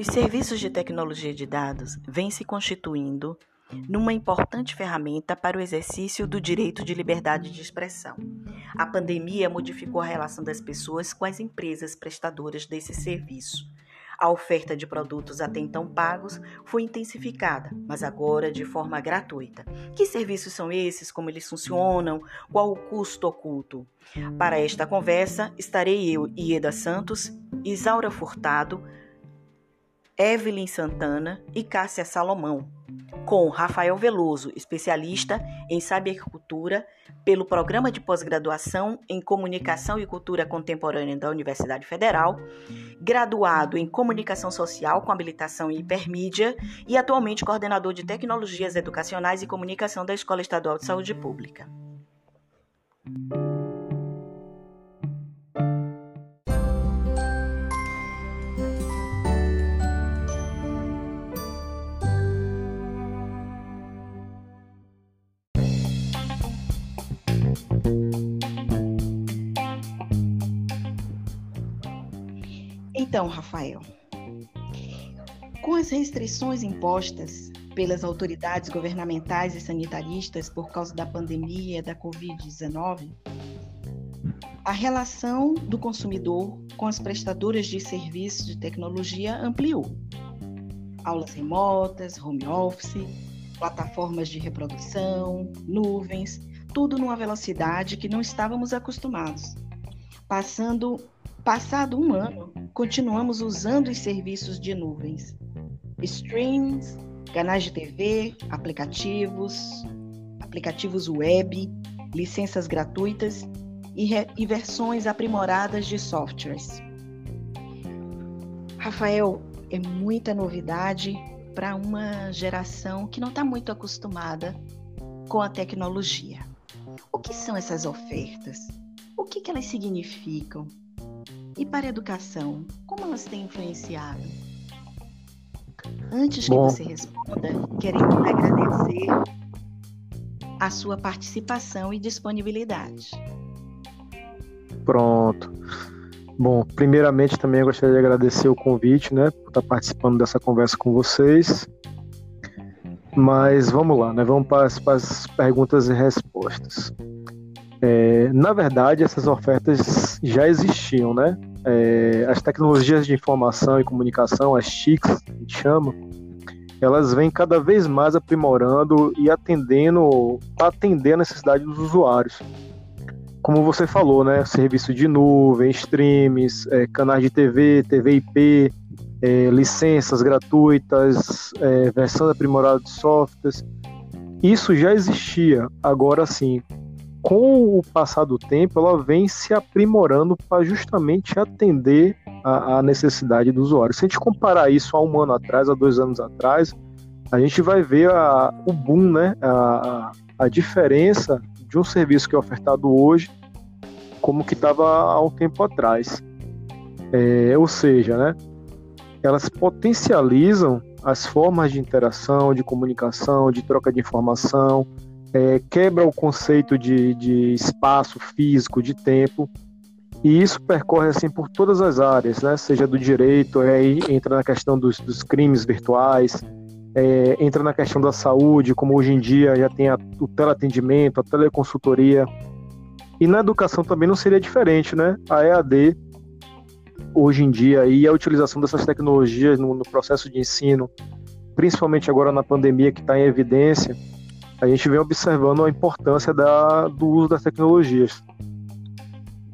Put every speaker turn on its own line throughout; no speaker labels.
Os serviços de tecnologia de dados vêm se constituindo numa importante ferramenta para o exercício do direito de liberdade de expressão. A pandemia modificou a relação das pessoas com as empresas prestadoras desse serviço. A oferta de produtos até então pagos foi intensificada, mas agora de forma gratuita. Que serviços são esses? Como eles funcionam? Qual o custo oculto? Para esta conversa, estarei eu, Ieda Santos, Isaura Furtado, Evelyn Santana e Cássia Salomão, com Rafael Veloso, especialista em cybercultura pelo Programa de Pós-Graduação em Comunicação e Cultura Contemporânea da Universidade Federal, graduado em Comunicação Social com habilitação em Hipermídia e atualmente coordenador de Tecnologias Educacionais e Comunicação da Escola Estadual de Saúde Pública. Então, Rafael, com as restrições impostas pelas autoridades governamentais e sanitaristas por causa da pandemia da Covid-19, a relação do consumidor com as prestadoras de serviços de tecnologia ampliou. Aulas remotas, home office, plataformas de reprodução, nuvens, tudo numa velocidade que não estávamos acostumados. Passando, passado um ano, continuamos usando os serviços de nuvens, streams, canais de TV, aplicativos, aplicativos web, licenças gratuitas e, e versões aprimoradas de softwares. Rafael, é muita novidade para uma geração que não está muito acostumada com a tecnologia. O que são essas ofertas? O que, que elas significam? E para a educação, como elas têm influenciado? Antes que Bom. você responda, queremos agradecer a sua participação e disponibilidade.
Pronto. Bom, primeiramente também eu gostaria de agradecer o convite, né, por estar participando dessa conversa com vocês. Mas vamos lá, né? Vamos para as, para as perguntas e respostas. É, na verdade, essas ofertas já existiam, né? É, as tecnologias de informação e comunicação, as TICs, a gente chama, elas vêm cada vez mais aprimorando e atendendo, atender a necessidade dos usuários. Como você falou, né? Serviço de nuvem, streams, é, canais de TV, TV IP, é, licenças gratuitas, é, versão aprimorada de softwares. Isso já existia. Agora, sim, com o passar do tempo, ela vem se aprimorando para justamente atender a, necessidade do usuário. Se a gente comparar isso a um ano atrás, a dois anos atrás, a gente vai ver a, o boom, né? A, a diferença de um serviço que é ofertado hoje como que estava há um tempo atrás. É, ou seja, né? Elas potencializam as formas de interação, de comunicação, de troca de informação, é, quebra o conceito de, de espaço físico, de tempo, e isso percorre assim por todas as áreas, né? Seja do direito, aí entra na questão dos, dos crimes virtuais, é, entra na questão da saúde, como hoje em dia já tem a, o teleatendimento, a teleconsultoria. E na educação também não seria diferente, né? A EAD, hoje em dia, e a utilização dessas tecnologias no, no processo de ensino, principalmente agora na pandemia que está em evidência, a gente vem observando a importância da, do uso das tecnologias.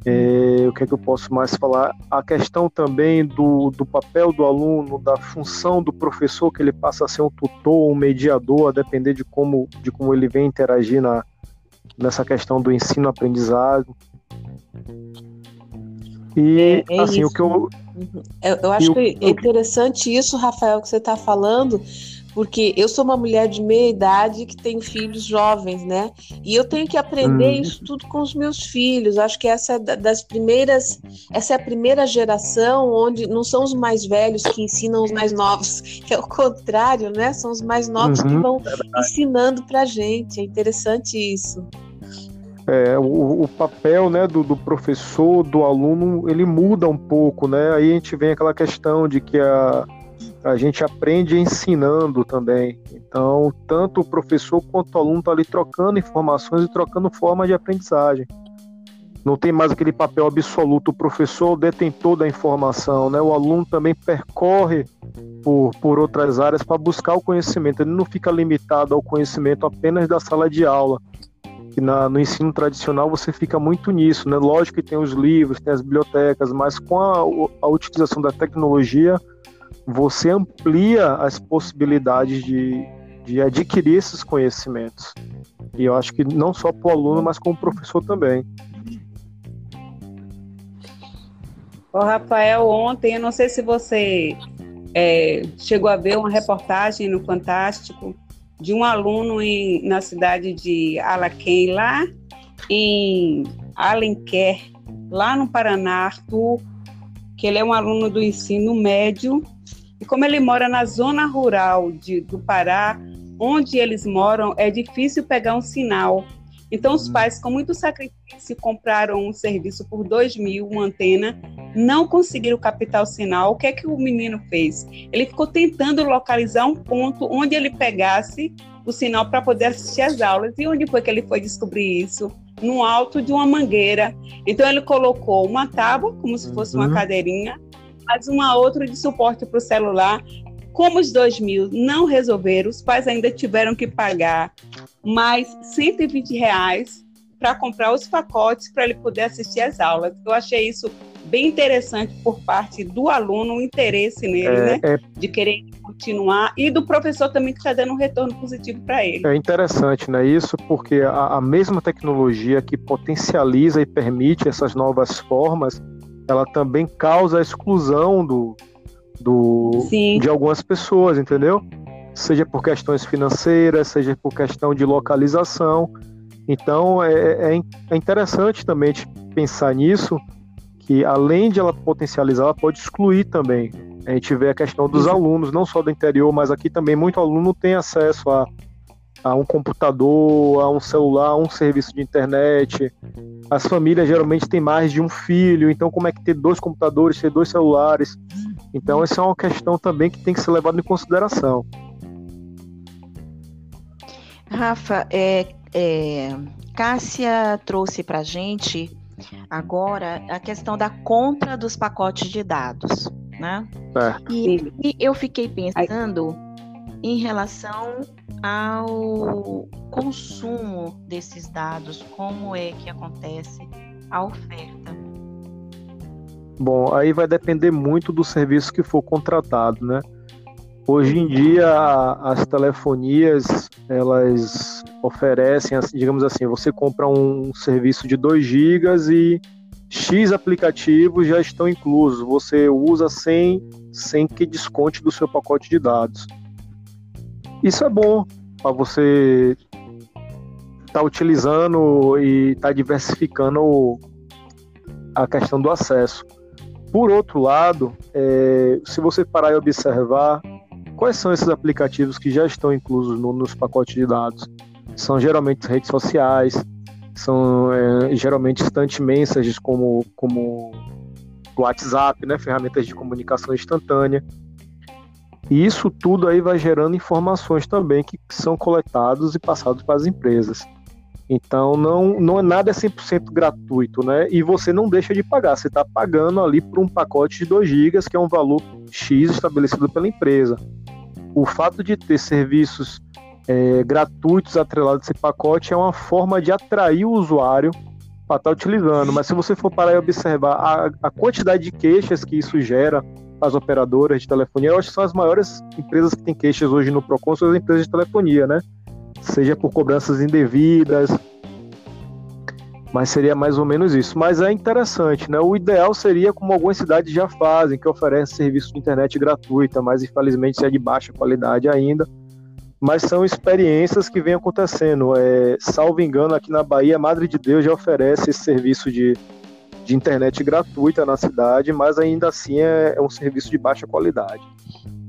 É, o que é que eu posso mais falar? A questão também do, do papel do aluno, da função do professor, que ele passa a ser um tutor, um mediador, a depender de como, de como ele vem interagir na, nessa questão do ensino-aprendizado.
E, é, é assim, isso. o que eu. Uhum. Eu, eu acho que é interessante isso, Rafael, que você está falando, porque eu sou uma mulher de meia idade que tem filhos jovens, né? E eu tenho que aprender hum. isso tudo com os meus filhos. Acho que essa é das primeiras, essa é a primeira geração onde não são os mais velhos que ensinam os mais novos, que é o contrário, né? São os mais novos uhum, que vão ensinando para gente. É interessante isso.
É, o, o, papel né, do, do, professor, do aluno, ele muda um pouco, né? Aí a gente vem aquela questão de que a, a gente aprende ensinando também. Então, tanto o professor quanto o aluno estão tá ali trocando informações e trocando formas de aprendizagem. Não tem mais aquele papel absoluto, o professor o detentor da informação, né? O aluno também percorre por, por outras áreas para buscar o conhecimento. Ele não fica limitado ao conhecimento apenas da sala de aula. Que na, no ensino tradicional você fica muito nisso, né? Lógico que tem os livros, tem as bibliotecas, mas com a, a utilização da tecnologia, você amplia as possibilidades de, de adquirir esses conhecimentos. E eu acho que não só para o aluno, mas como professor também.
O Rafael, ontem, eu não sei se você é, chegou a ver uma reportagem no Fantástico de um aluno em, na cidade de Alaquém, lá em Alenquer, lá no Paraná, Arthur, que ele é um aluno do ensino médio e como ele mora na zona rural de, do Pará, onde eles moram, é difícil pegar um sinal. Então, os hum. pais, com muito sacrifício, compraram um serviço por dois mil, uma antena, não conseguiram captar o sinal. O que é que o menino fez? Ele ficou tentando localizar um ponto onde ele pegasse o sinal para poder assistir às aulas. E onde foi que ele foi descobrir isso? No alto de uma mangueira. Então, ele colocou uma tábua, como se fosse uma uhum. cadeirinha, mas uma outra de suporte para o celular. Como os 2 mil não resolveram, os pais ainda tiveram que pagar mais 120 reais para comprar os pacotes para ele poder assistir às aulas. Eu achei isso bem interessante por parte do aluno, o interesse nele, é, né? É... De querer continuar, e do professor também que está dando um retorno positivo para ele.
É interessante, né? Isso porque a, a mesma tecnologia que potencializa e permite essas novas formas ela também causa a exclusão do, do de algumas pessoas, entendeu? Seja por questões financeiras, seja por questão de localização. Então é, é, é interessante também pensar nisso, que além de ela potencializar, ela pode excluir também. A gente vê a questão dos alunos, não só do interior, mas aqui também muito aluno tem acesso a a um computador, a um celular, a um serviço de internet. As famílias geralmente têm mais de um filho, então como é que ter dois computadores, ter dois celulares? Então essa é uma questão também que tem que ser levada em consideração.
Rafa, é, é, Cássia trouxe para a gente agora a questão da compra dos pacotes de dados, né? É. E, e eu fiquei pensando em relação ao consumo desses dados, como é que acontece a oferta?
Bom, aí vai depender muito do serviço que for contratado, né? Hoje em dia, as telefonias, elas oferecem, digamos assim, você compra um serviço de 2 GB e X aplicativos já estão inclusos. Você usa sem, sem que desconte do seu pacote de dados. Isso é bom para você estar tá utilizando e estar tá diversificando a questão do acesso. Por outro lado, é, se você parar e observar quais são esses aplicativos que já estão inclusos no, nos pacotes de dados, são geralmente redes sociais, são é, geralmente instant messages como como o WhatsApp, né, ferramentas de comunicação instantânea. E isso tudo aí vai gerando informações também que são coletadas e passadas para as empresas. Então não, não é nada é 100% gratuito, né? E você não deixa de pagar, você está pagando ali por um pacote de 2 GB, que é um valor X estabelecido pela empresa. O fato de ter serviços é, gratuitos atrelados a esse pacote é uma forma de atrair o usuário para estar tá utilizando. Mas se você for parar e observar a, a quantidade de queixas que isso gera as operadoras de telefonia, eu acho que são as maiores empresas que têm queixas hoje no Procon, são as empresas de telefonia, né? Seja por cobranças indevidas, mas seria mais ou menos isso. Mas é interessante, né? O ideal seria como algumas cidades já fazem, que oferecem serviço de internet gratuita, mas infelizmente é de baixa qualidade ainda. Mas são experiências que vêm acontecendo. É, salvo engano, aqui na Bahia, Madre de Deus já oferece esse serviço de de internet gratuita na cidade, mas ainda assim é, é um serviço de baixa qualidade.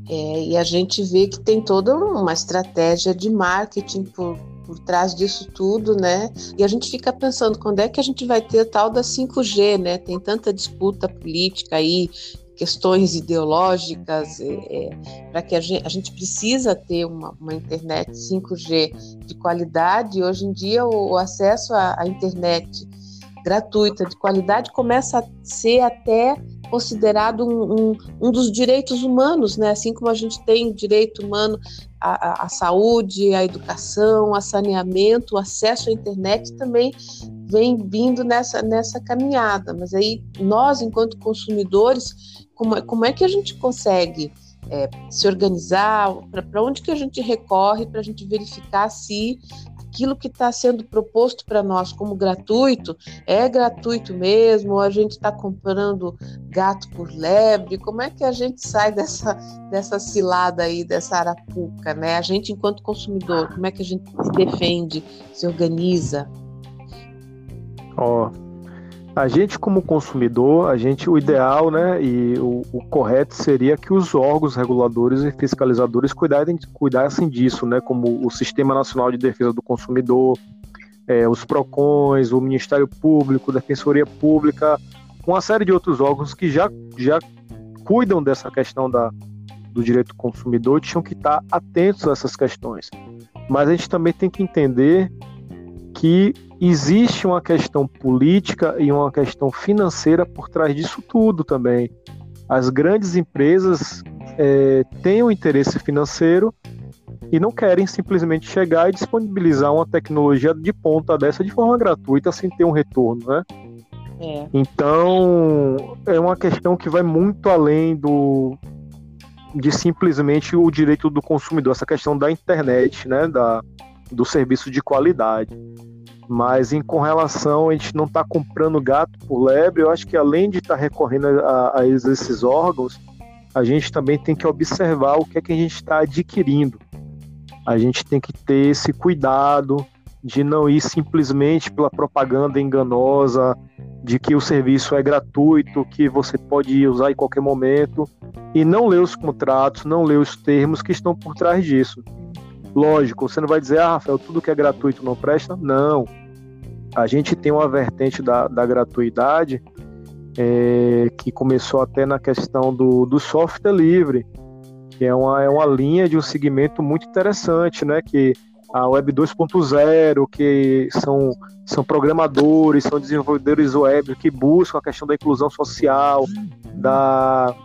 É, e a gente vê que tem toda uma estratégia de marketing por, por trás disso tudo, né? E a gente fica pensando quando é que a gente vai ter tal da 5G, né? Tem tanta disputa política aí
questões ideológicas, é, é, para que a gente, a gente, precisa ter uma, uma, internet 5G de qualidade. Hoje em dia, o, o acesso à, à internet gratuita de qualidade começa a ser até considerado um, um, um, dos direitos humanos, né? Assim como a gente tem direito humano à, à, saúde, à educação, a saneamento, o acesso à internet também vem vindo nessa, nessa caminhada. Mas aí nós, enquanto consumidores, como, é, como é que a gente consegue é, se organizar? Para onde que a gente recorre para a gente verificar se aquilo que está sendo proposto para nós como gratuito é gratuito mesmo, ou a gente está comprando gato por lebre, como é que a gente sai dessa, dessa cilada aí, dessa arapuca, né? A gente, enquanto consumidor, como é que a gente se defende, se organiza?
Ó, oh a gente como consumidor, a gente o ideal, né, e o, o, correto seria que os órgãos reguladores e fiscalizadores cuidassem, cuidassem disso, né, como o Sistema Nacional de Defesa do Consumidor, é, os Procons, o Ministério Público, Defensoria Pública, uma série de outros órgãos que já, já cuidam dessa questão da, do direito do consumidor tinham que estar atentos a essas questões. Mas a gente também tem que entender que existe uma questão política e uma questão financeira por trás disso tudo também. As grandes empresas é, têm um interesse financeiro e não querem simplesmente chegar e disponibilizar uma tecnologia de ponta dessa de forma gratuita sem ter um retorno, né? É. Então é uma questão que vai muito além do de simplesmente o direito do consumidor, essa questão da internet, né, da, do serviço de qualidade. Mas em com relação a gente não estar tá comprando gato por lebre, eu acho que além de estar tá recorrendo a, a, esses órgãos, a gente também tem que observar o que é que a gente está adquirindo. A gente tem que ter esse cuidado de não ir simplesmente pela propaganda enganosa de que o serviço é gratuito, que você pode usar em qualquer momento e não ler os contratos, não ler os termos que estão por trás disso. Lógico, você não vai dizer, ah, Rafael, tudo que é gratuito não presta? Não. A gente tem uma vertente da, da gratuidade é, que começou até na questão do, do software livre, que é uma, é uma linha de um segmento muito interessante, né? Que a Web 2.0, que são, são programadores, são desenvolvedores web que buscam a questão da inclusão social, da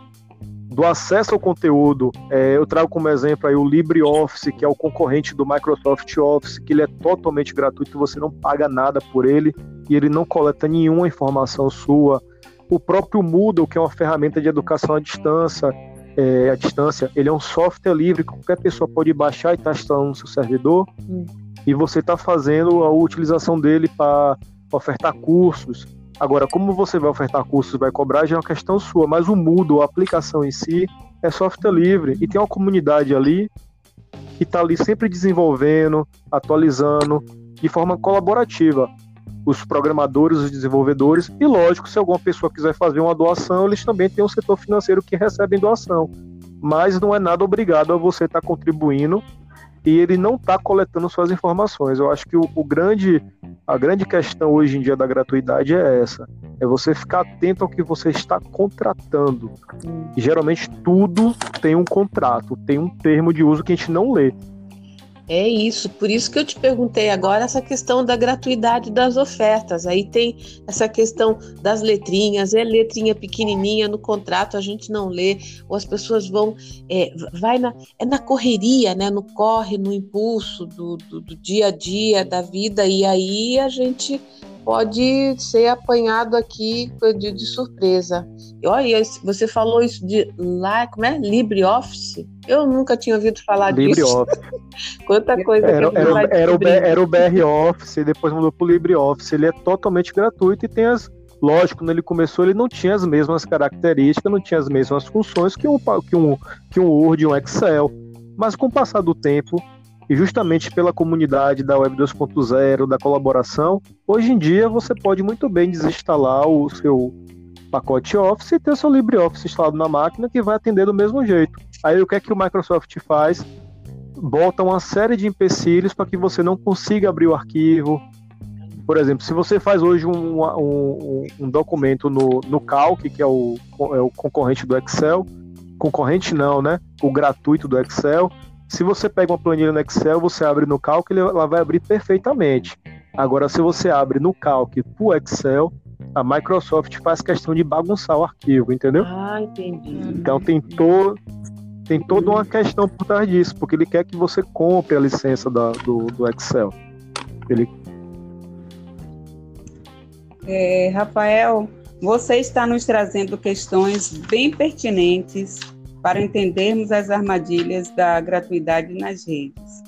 do acesso ao conteúdo, é, eu trago como exemplo aí o LibreOffice, que é o concorrente do Microsoft Office, que ele é totalmente gratuito, você não paga nada por ele e ele não coleta nenhuma informação sua. O próprio Moodle, que é uma ferramenta de educação à distância, é, à distância, ele é um software livre que qualquer pessoa pode baixar e estar tá instalando no seu servidor. Hum. E você está fazendo a utilização dele para ofertar cursos, Agora, como você vai ofertar cursos, vai cobrar, já é uma questão sua, mas o Moodle, a aplicação em si, é software livre e tem uma comunidade ali que está ali sempre desenvolvendo, atualizando de forma colaborativa. Os programadores, os desenvolvedores, e lógico, se alguma pessoa quiser fazer uma doação, eles também têm um setor financeiro que recebem doação. Mas não é nada obrigado a você estar tá contribuindo e ele não está coletando suas informações. Eu acho que o, o, grande, a grande questão hoje em dia da gratuidade é essa: é você ficar atento ao que você está contratando. E, geralmente tudo tem um contrato, tem um termo de uso que a gente não lê.
É isso, por isso que eu te perguntei agora essa questão da gratuidade das ofertas. Aí tem essa questão das letrinhas, é letrinha pequenininha no contrato, a gente não lê, ou as pessoas vão, é, vai na, é na correria, né, no corre, no impulso do, do, do dia a dia, da vida, e aí a gente pode ser apanhado aqui de, de surpresa. E olha, você falou isso de lá, como é? LibreOffice? Eu nunca tinha ouvido falar
Libre
disso.
Office. Quanta coisa era, que era, era, o, era o BR Office, depois mudou para o LibreOffice. Ele é totalmente gratuito e tem as. Lógico, quando ele começou, ele não tinha as mesmas características, não tinha as mesmas funções que um, que um, que um Word, um Excel. Mas com o passar do tempo, e justamente pela comunidade da Web 2.0, da colaboração, hoje em dia você pode muito bem desinstalar o seu pacote Office e ter o seu LibreOffice instalado na máquina que vai atender do mesmo jeito. Aí o que é que o Microsoft faz? Bota uma série de empecilhos para que você não consiga abrir o arquivo, Por exemplo, se você faz hoje um, um, um documento no, no Calc, que é o, é o concorrente do Excel, concorrente não, né? O gratuito do Excel. Se você pega uma planilha no Excel, você abre no Calc, ela vai abrir perfeitamente. Agora, se você abre no Calc pro Excel, a Microsoft faz questão de bagunçar o arquivo, entendeu?
Ah, entendi.
Então tem, to, tem toda uma questão por trás disso, porque ele quer que você compre a licença da, do, do Excel. Ele...
É, Rafael, você está nos trazendo questões bem pertinentes para entendermos as armadilhas da gratuidade nas redes.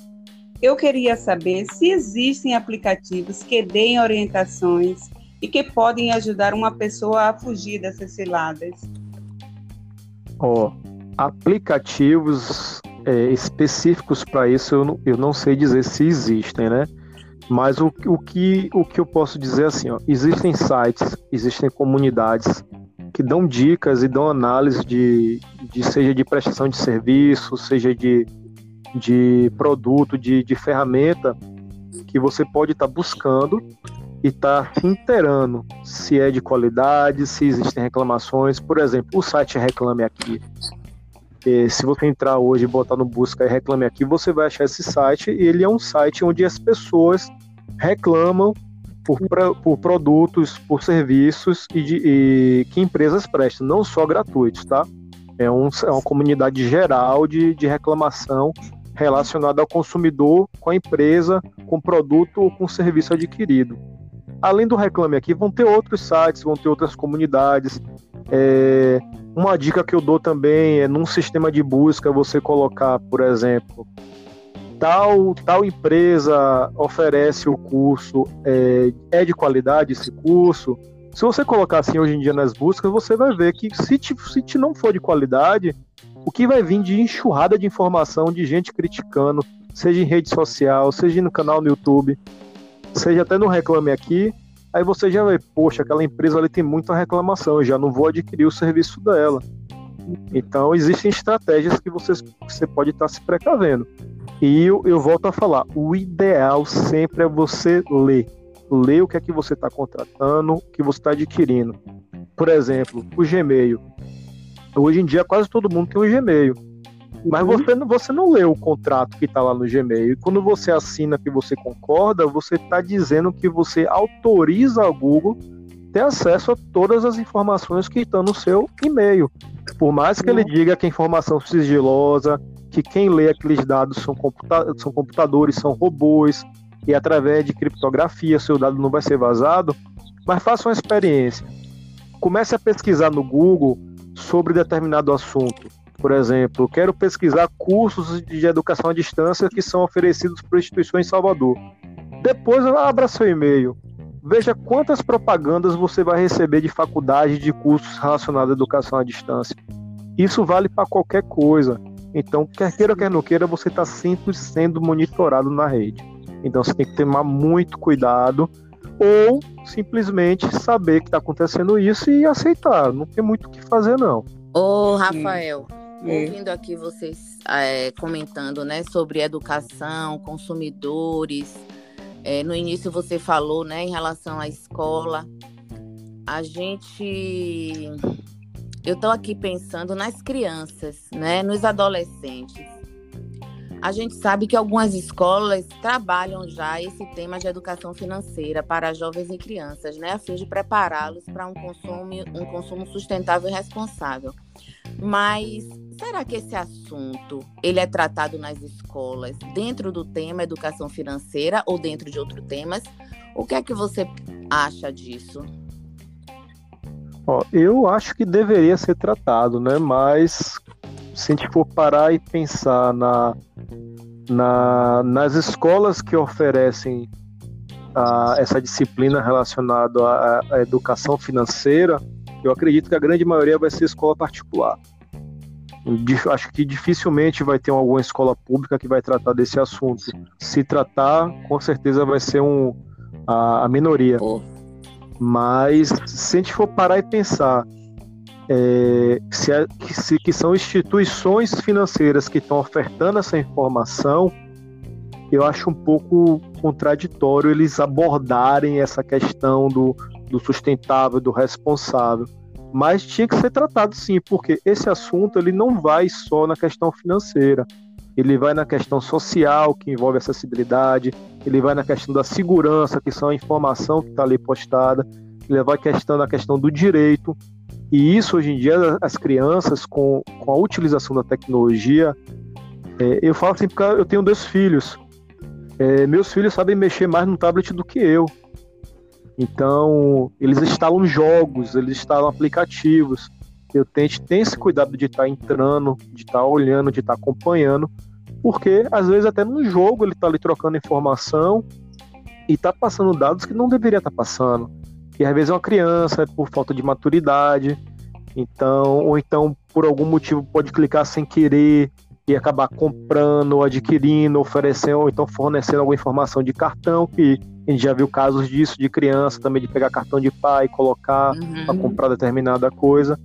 Eu queria saber se existem aplicativos que deem orientações e que podem ajudar uma pessoa a fugir dessas ciladas.
Oh, aplicativos é, específicos para isso eu não, eu não sei dizer se existem, né? Mas o, o, que, o que eu posso dizer é assim, ó, existem sites, existem comunidades que dão dicas e dão análise de, de seja de prestação de serviço, seja de, de produto, de, de ferramenta que você pode estar tá buscando e estar tá inteirando se é de qualidade, se existem reclamações. Por exemplo, o site Reclame Aqui. E se você entrar hoje e botar no busca e Reclame Aqui, você vai achar esse site. E ele é um site onde as pessoas reclamam por, por produtos, por serviços e, de, e que empresas prestam, não só gratuitos, tá? É, um, é uma comunidade geral de, de reclamação relacionada ao consumidor com a empresa, com o produto ou com o serviço adquirido. Além do Reclame Aqui, vão ter outros sites, vão ter outras comunidades. É, uma dica que eu dou também é num sistema de busca você colocar, por exemplo, tal, tal empresa oferece o curso, é, é de qualidade esse curso. Se você colocar assim hoje em dia nas buscas, você vai ver que se te, se te não for de qualidade, o que vai vir de enxurrada de informação, de gente criticando, seja em rede social, seja no canal no YouTube, seja até no Reclame Aqui, aí você já vê, poxa, aquela empresa ali tem muita reclamação, eu já não vou adquirir o serviço dela. Então, existem estratégias que você, você pode estar se precavendo. E eu, eu volto a falar, o ideal sempre é você ler. Ler o que é que você está contratando, o que você está adquirindo. Por exemplo, o Gmail. Hoje em dia quase todo mundo tem um Gmail. Mas uhum. você, você não lê o contrato que está lá no Gmail. E quando você assina que você concorda, você está dizendo que você autoriza ao Google ter acesso a todas as informações que estão no seu e-mail. Por mais que ele diga que a informação sigilosa, que quem lê aqueles dados são, computa são computadores, são robôs, e através de criptografia seu dado não vai ser vazado, mas faça uma experiência. Comece a pesquisar no Google sobre determinado assunto. Por exemplo, quero pesquisar cursos de educação à distância que são oferecidos por instituições em Salvador. Depois abra seu e-mail. Veja quantas propagandas você vai receber de faculdade de cursos relacionados à educação à distância. Isso vale para qualquer coisa. Então, quer queira, quer não queira, você está sempre sendo monitorado na rede. Então, você tem que tomar muito cuidado ou simplesmente saber que está acontecendo isso e aceitar. Não tem muito o que fazer, não.
Ô, Rafael, ouvindo aqui vocês é, comentando né, sobre educação, consumidores, é, no início você falou né, em relação à escola. A gente eu estou aqui pensando nas crianças, né, nos adolescentes. A gente sabe que algumas escolas trabalham já esse tema de educação financeira para jovens e crianças, né, a fim de prepará-los para um consumo, um consumo sustentável e responsável. Mas será que esse assunto ele é tratado nas escolas dentro do tema educação financeira ou dentro de outros temas? O que é que você acha disso?
Ó, eu acho que deveria ser tratado, né? Mas se a gente for parar e pensar na, na nas escolas que oferecem a, essa disciplina relacionada à, à, educação financeira, eu acredito que a grande maioria vai ser escola particular. Acho que dificilmente vai ter alguma escola pública que vai tratar desse assunto. Se tratar, com certeza vai ser um, a, a minoria. Oh. Mas se a gente for parar e pensar é, se, é, que, se, que são instituições financeiras que estão ofertando essa informação, eu acho um pouco contraditório eles abordarem essa questão do, do sustentável, do responsável. Mas tinha que ser tratado sim, porque esse assunto ele não vai só na questão financeira, ele vai na questão social, que envolve acessibilidade, ele vai na questão da segurança, que são a informação que está ali postada, ele vai questão na questão do direito. E isso hoje em dia as crianças com, com a utilização da tecnologia, é, eu falo assim porque eu tenho dois filhos. É, meus filhos sabem mexer mais no tablet do que eu. Então, eles instalam jogos, eles instalam aplicativos. Eu tento ter esse cuidado de estar tá entrando, de estar tá olhando, de estar tá acompanhando, porque às vezes até no jogo ele está ali trocando informação e está passando dados que não deveria estar tá passando. E às vezes é uma criança, é por falta de maturidade, então, ou então por algum motivo pode clicar sem querer e acabar comprando, adquirindo, oferecendo, ou então fornecendo alguma informação de cartão, que a gente já viu casos disso de criança também, de pegar cartão de pai, colocar uhum. para comprar determinada coisa.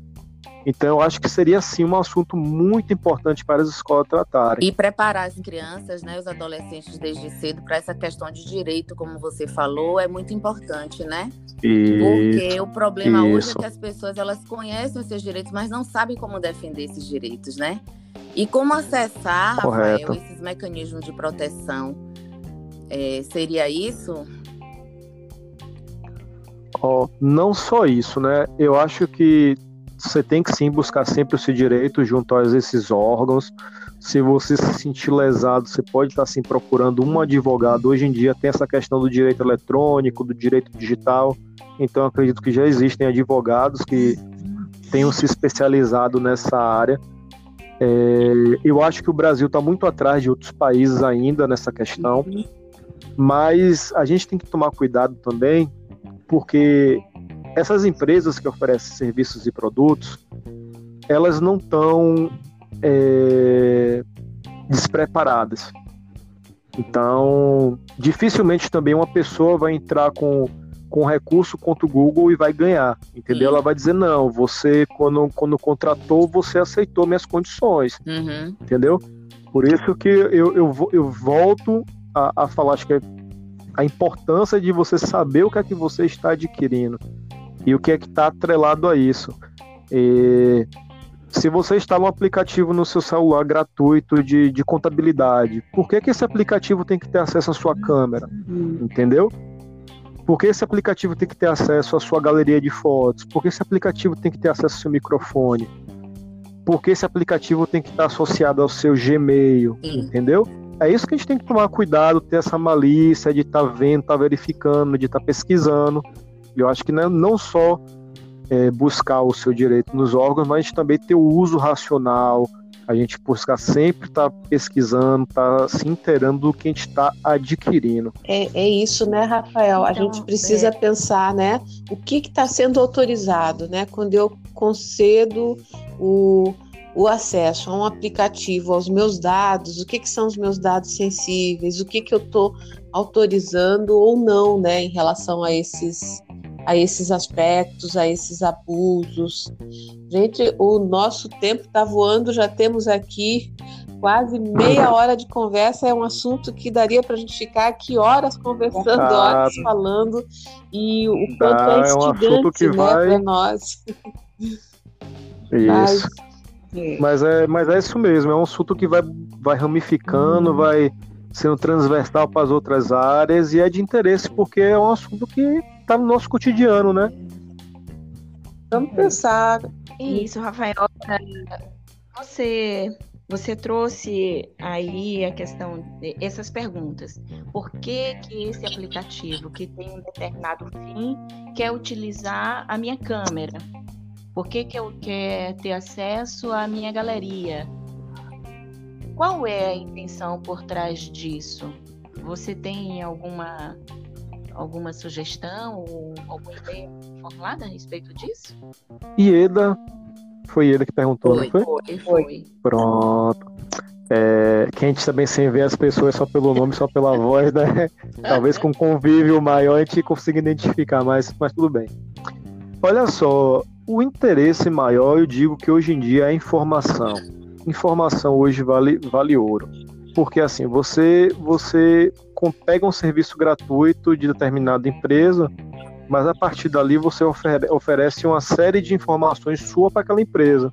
Então, eu acho que seria, sim, um assunto muito importante para as escolas tratarem.
E preparar as crianças, né, os adolescentes desde cedo, para essa questão de direito, como você falou, é muito importante, né? Isso, Porque o problema isso. hoje é que as pessoas elas conhecem os seus direitos, mas não sabem como defender esses direitos, né? E como acessar, Correto. Rafael, esses mecanismos de proteção? É, seria isso?
Oh, não só isso, né? Eu acho que você tem que sim buscar sempre o seu direito junto a esses órgãos. Se você se sentir lesado, você pode estar sim procurando um advogado. Hoje em dia tem essa questão do direito eletrônico, do direito digital. Então acredito que já existem advogados que tenham se especializado nessa área. É, eu acho que o Brasil está muito atrás de outros países ainda nessa questão, mas a gente tem que tomar cuidado também, porque essas empresas que oferecem serviços e produtos, elas não estão é, despreparadas. Então, dificilmente também uma pessoa vai entrar com com recurso contra o Google e vai ganhar, entendeu? Ela vai dizer, não, você, quando, quando contratou, você aceitou minhas condições, uhum. entendeu? Por isso que eu, eu, eu volto a, a falar, acho que é a importância de você saber o que é que você está adquirindo e o que é que está atrelado a isso. E, se você instala um aplicativo no seu celular gratuito de, de contabilidade, por que, que esse aplicativo tem que ter acesso à sua câmera? Entendeu? Por que esse aplicativo tem que ter acesso à sua galeria de fotos? Por que esse aplicativo tem que ter acesso ao seu microfone? Por que esse aplicativo tem que estar associado ao seu Gmail? Entendeu? É isso que a gente tem que tomar cuidado, ter essa malícia de estar tá vendo, estar tá verificando, de estar tá pesquisando. Eu acho que não, é, não só é, buscar o seu direito nos órgãos, mas também ter o uso racional, a gente buscar sempre estar tá pesquisando, estar tá se inteirando do que a gente está adquirindo.
É, é isso, né, Rafael? A então, gente precisa é... pensar, né, o que está sendo autorizado, né? Quando eu concedo o, o acesso a um aplicativo, aos meus dados, o que, que são os meus dados sensíveis, o que, que eu estou autorizando ou não, né, em relação a esses a esses aspectos, a esses abusos. Gente, o nosso tempo está voando, já temos aqui quase meia hora de conversa. É um assunto que daria para a gente ficar aqui horas conversando, horas falando, e o quanto é instigante é um né, vai... para nós.
Isso. Mas, é. Mas, é, mas é isso mesmo, é um assunto que vai, vai ramificando, hum. vai sendo transversal para as outras áreas e é de interesse porque é um assunto que está no nosso cotidiano, né?
Vamos pensar.
Isso, Rafael. Você você trouxe aí a questão essas perguntas. Por que que esse aplicativo que tem um determinado fim quer utilizar a minha câmera? Por que que eu quer ter acesso à minha galeria? Qual é a intenção por trás disso? Você tem alguma alguma sugestão ou alguma ideia formulada a respeito disso?
Ieda, foi Ieda que perguntou,
foi,
não
foi? Foi, foi.
Pronto. É, que a gente também sem ver as pessoas só pelo nome, só pela voz, né? Talvez com convívio maior a gente consiga identificar mais, mas tudo bem. Olha só, o interesse maior, eu digo que hoje em dia é a informação. Informação hoje vale, vale ouro. Porque assim, você você pega um serviço gratuito de determinada empresa, mas a partir dali você ofere, oferece uma série de informações sua para aquela empresa.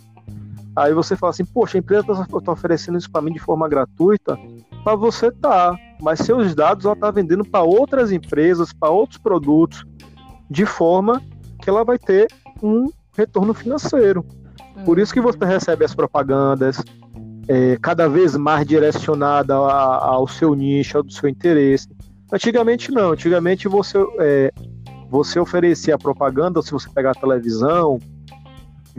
Aí você fala assim, poxa, a empresa está tá oferecendo isso para mim de forma gratuita, para você tá, mas seus dados ela está vendendo para outras empresas, para outros produtos, de forma que ela vai ter um retorno financeiro. Por isso que você recebe as propagandas é, cada vez mais direcionada ao seu nicho, ao seu interesse. Antigamente não, antigamente você, é, você oferecia propaganda, se você pegar a televisão,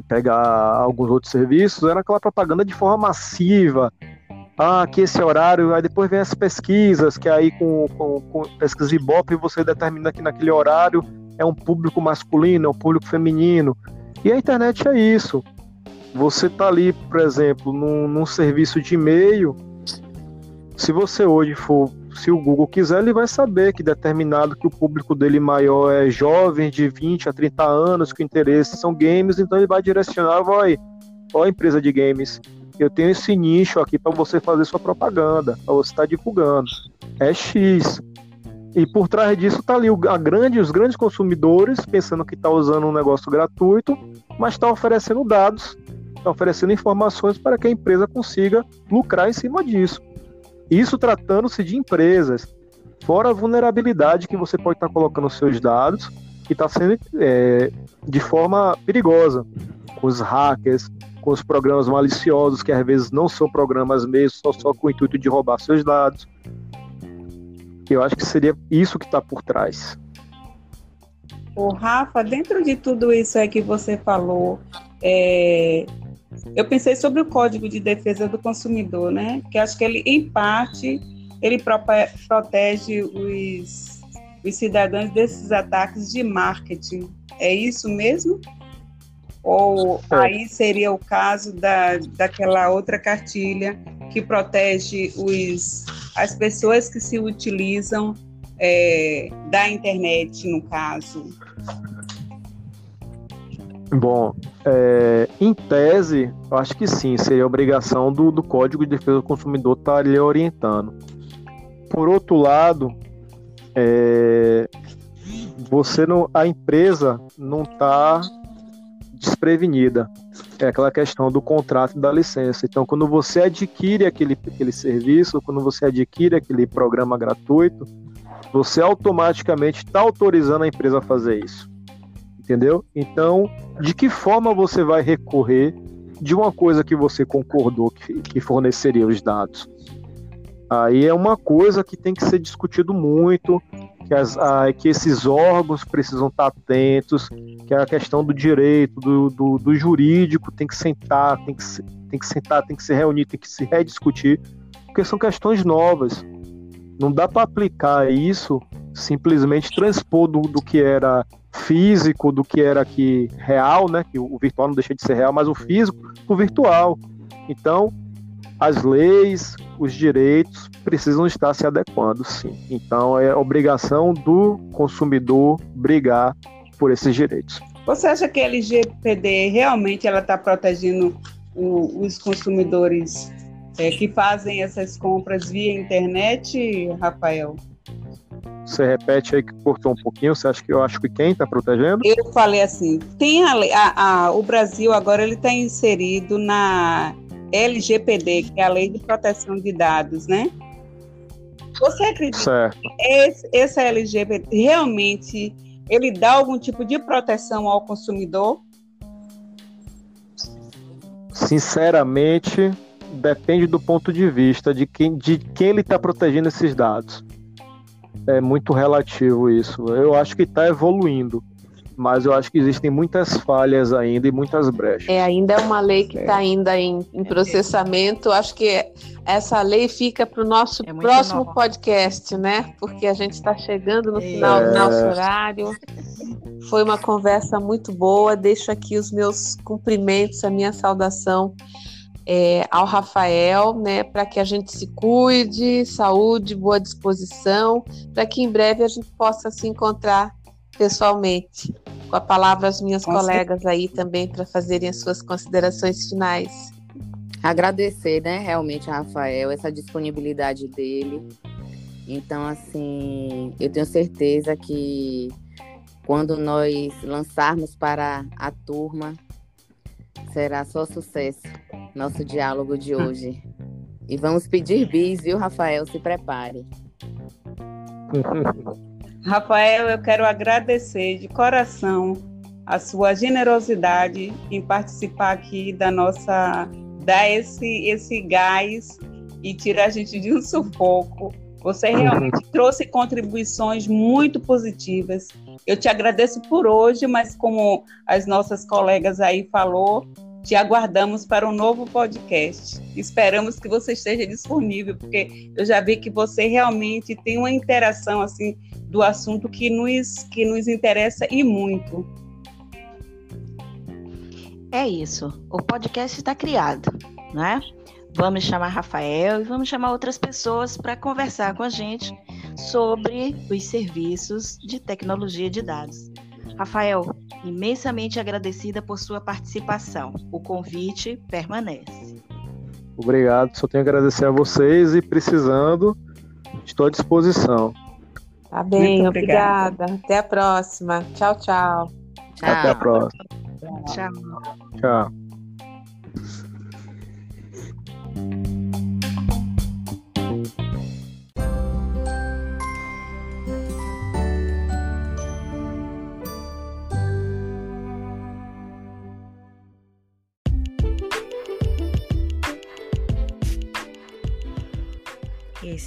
pegar alguns outros serviços, era aquela propaganda de forma massiva. Ah, aqui esse horário, aí depois vem as pesquisas, que aí com, com, com pesquisa Ibope você determina que naquele horário é um público masculino, é um público feminino. E a internet é isso. Você tá ali, por exemplo, num, num serviço de e-mail, se você hoje for se o Google quiser, ele vai saber que determinado que o público dele maior é jovem, de 20 a 30 anos, que o interesse são games, então ele vai direcionar, vai, ó empresa de games, eu tenho esse nicho aqui para você fazer sua propaganda, para você estar tá divulgando. É X. E por trás disso tá ali a grande, os grandes consumidores pensando que está usando um negócio gratuito, mas está oferecendo dados, está oferecendo informações para que a empresa consiga lucrar em cima disso. Isso tratando-se de empresas, fora a vulnerabilidade que você pode estar colocando os seus dados e está sendo é, de forma perigosa, com os hackers, com os programas maliciosos, que às vezes não são programas mesmo, só, só com o intuito de roubar seus dados. Eu acho que seria isso que está por trás.
O Rafa, dentro de tudo isso aí que você falou, é, eu pensei sobre o Código de Defesa do Consumidor, né? Que acho que ele, em parte, ele protege os, os cidadãos desses ataques de marketing. É isso mesmo? Ou é. aí seria o caso da, daquela outra cartilha que protege os, as pessoas que se utilizam é, da internet, no caso?
Bom, é, em tese, eu acho que sim, seria obrigação do, do Código de Defesa do Consumidor estar tá lhe orientando. Por outro lado, é, você não, a empresa não está desprevenida. É aquela questão do contrato da licença. Então, quando você adquire aquele, aquele serviço, quando você adquire aquele programa gratuito, você automaticamente está autorizando a empresa a fazer isso entendeu? Então, de que forma você vai recorrer de uma coisa que você concordou que, que forneceria os dados? Aí é uma coisa que tem que ser discutido muito, que, as, a, que esses órgãos precisam estar atentos, que a questão do direito, do, do, do jurídico, tem que sentar, tem que, tem que sentar, tem que se reunir, tem que se rediscutir, porque são questões novas. Não dá para aplicar isso simplesmente transpor do, do que era físico do que era aqui real, né? Que o virtual não deixa de ser real, mas o físico o virtual. Então, as leis, os direitos precisam estar se adequando, sim. Então, é obrigação do consumidor brigar por esses direitos.
Você acha que a LGPD realmente ela está protegendo o, os consumidores é, que fazem essas compras via internet, Rafael?
Você repete aí que cortou um pouquinho. Você acha que eu acho que quem está protegendo?
Eu falei assim, tem a, a, a o Brasil agora ele está inserido na LGPD, que é a Lei de Proteção de Dados, né? Você acredita certo. que esse, essa LGPD realmente ele dá algum tipo de proteção ao consumidor?
Sinceramente, depende do ponto de vista de quem, de quem ele está protegendo esses dados é muito relativo isso. Eu acho que está evoluindo, mas eu acho que existem muitas falhas ainda e muitas brechas.
É, ainda é uma lei que está ainda em, em, processamento. Acho que essa lei fica para o nosso é próximo nova. podcast, né? Porque a gente está chegando no final é... do nosso horário. Foi uma conversa muito boa. Deixo aqui os meus cumprimentos, a minha saudação é, ao Rafael, né, para que a gente se cuide, saúde, boa disposição, para que em breve a gente possa se encontrar pessoalmente. Com a palavra as minhas Com colegas certeza. aí também para fazerem as suas considerações finais.
Agradecer, né, realmente a Rafael, essa disponibilidade dele. Então, assim, eu tenho certeza que quando nós lançarmos para a turma, será só sucesso nosso diálogo de hoje. E vamos pedir bis, viu, Rafael? Se prepare.
Rafael, eu quero agradecer de coração a sua generosidade em participar aqui da nossa, dar esse, esse gás e tirar a gente de um sufoco. Você realmente trouxe contribuições muito positivas. Eu te agradeço por hoje, mas como as nossas colegas aí falou, te aguardamos para um novo podcast. Esperamos que você esteja disponível, porque eu já vi que você realmente tem uma interação assim do assunto que nos que nos interessa e muito.
É isso. O podcast está criado, né? Vamos chamar Rafael e vamos chamar outras pessoas para conversar com a gente sobre os serviços de tecnologia de dados. Rafael, imensamente agradecida por sua participação. O convite permanece.
Obrigado, só tenho a agradecer a vocês e precisando, estou à disposição.
Tá bem, obrigada. Até a próxima. Tchau, tchau.
tchau. Até a próxima.
Tchau.
Tchau.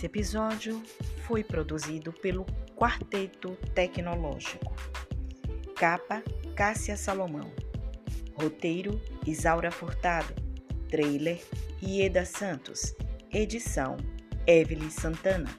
Esse episódio foi produzido pelo Quarteto Tecnológico. Capa Cássia Salomão. Roteiro Isaura Furtado. Trailer Ieda Santos. Edição Evelyn Santana.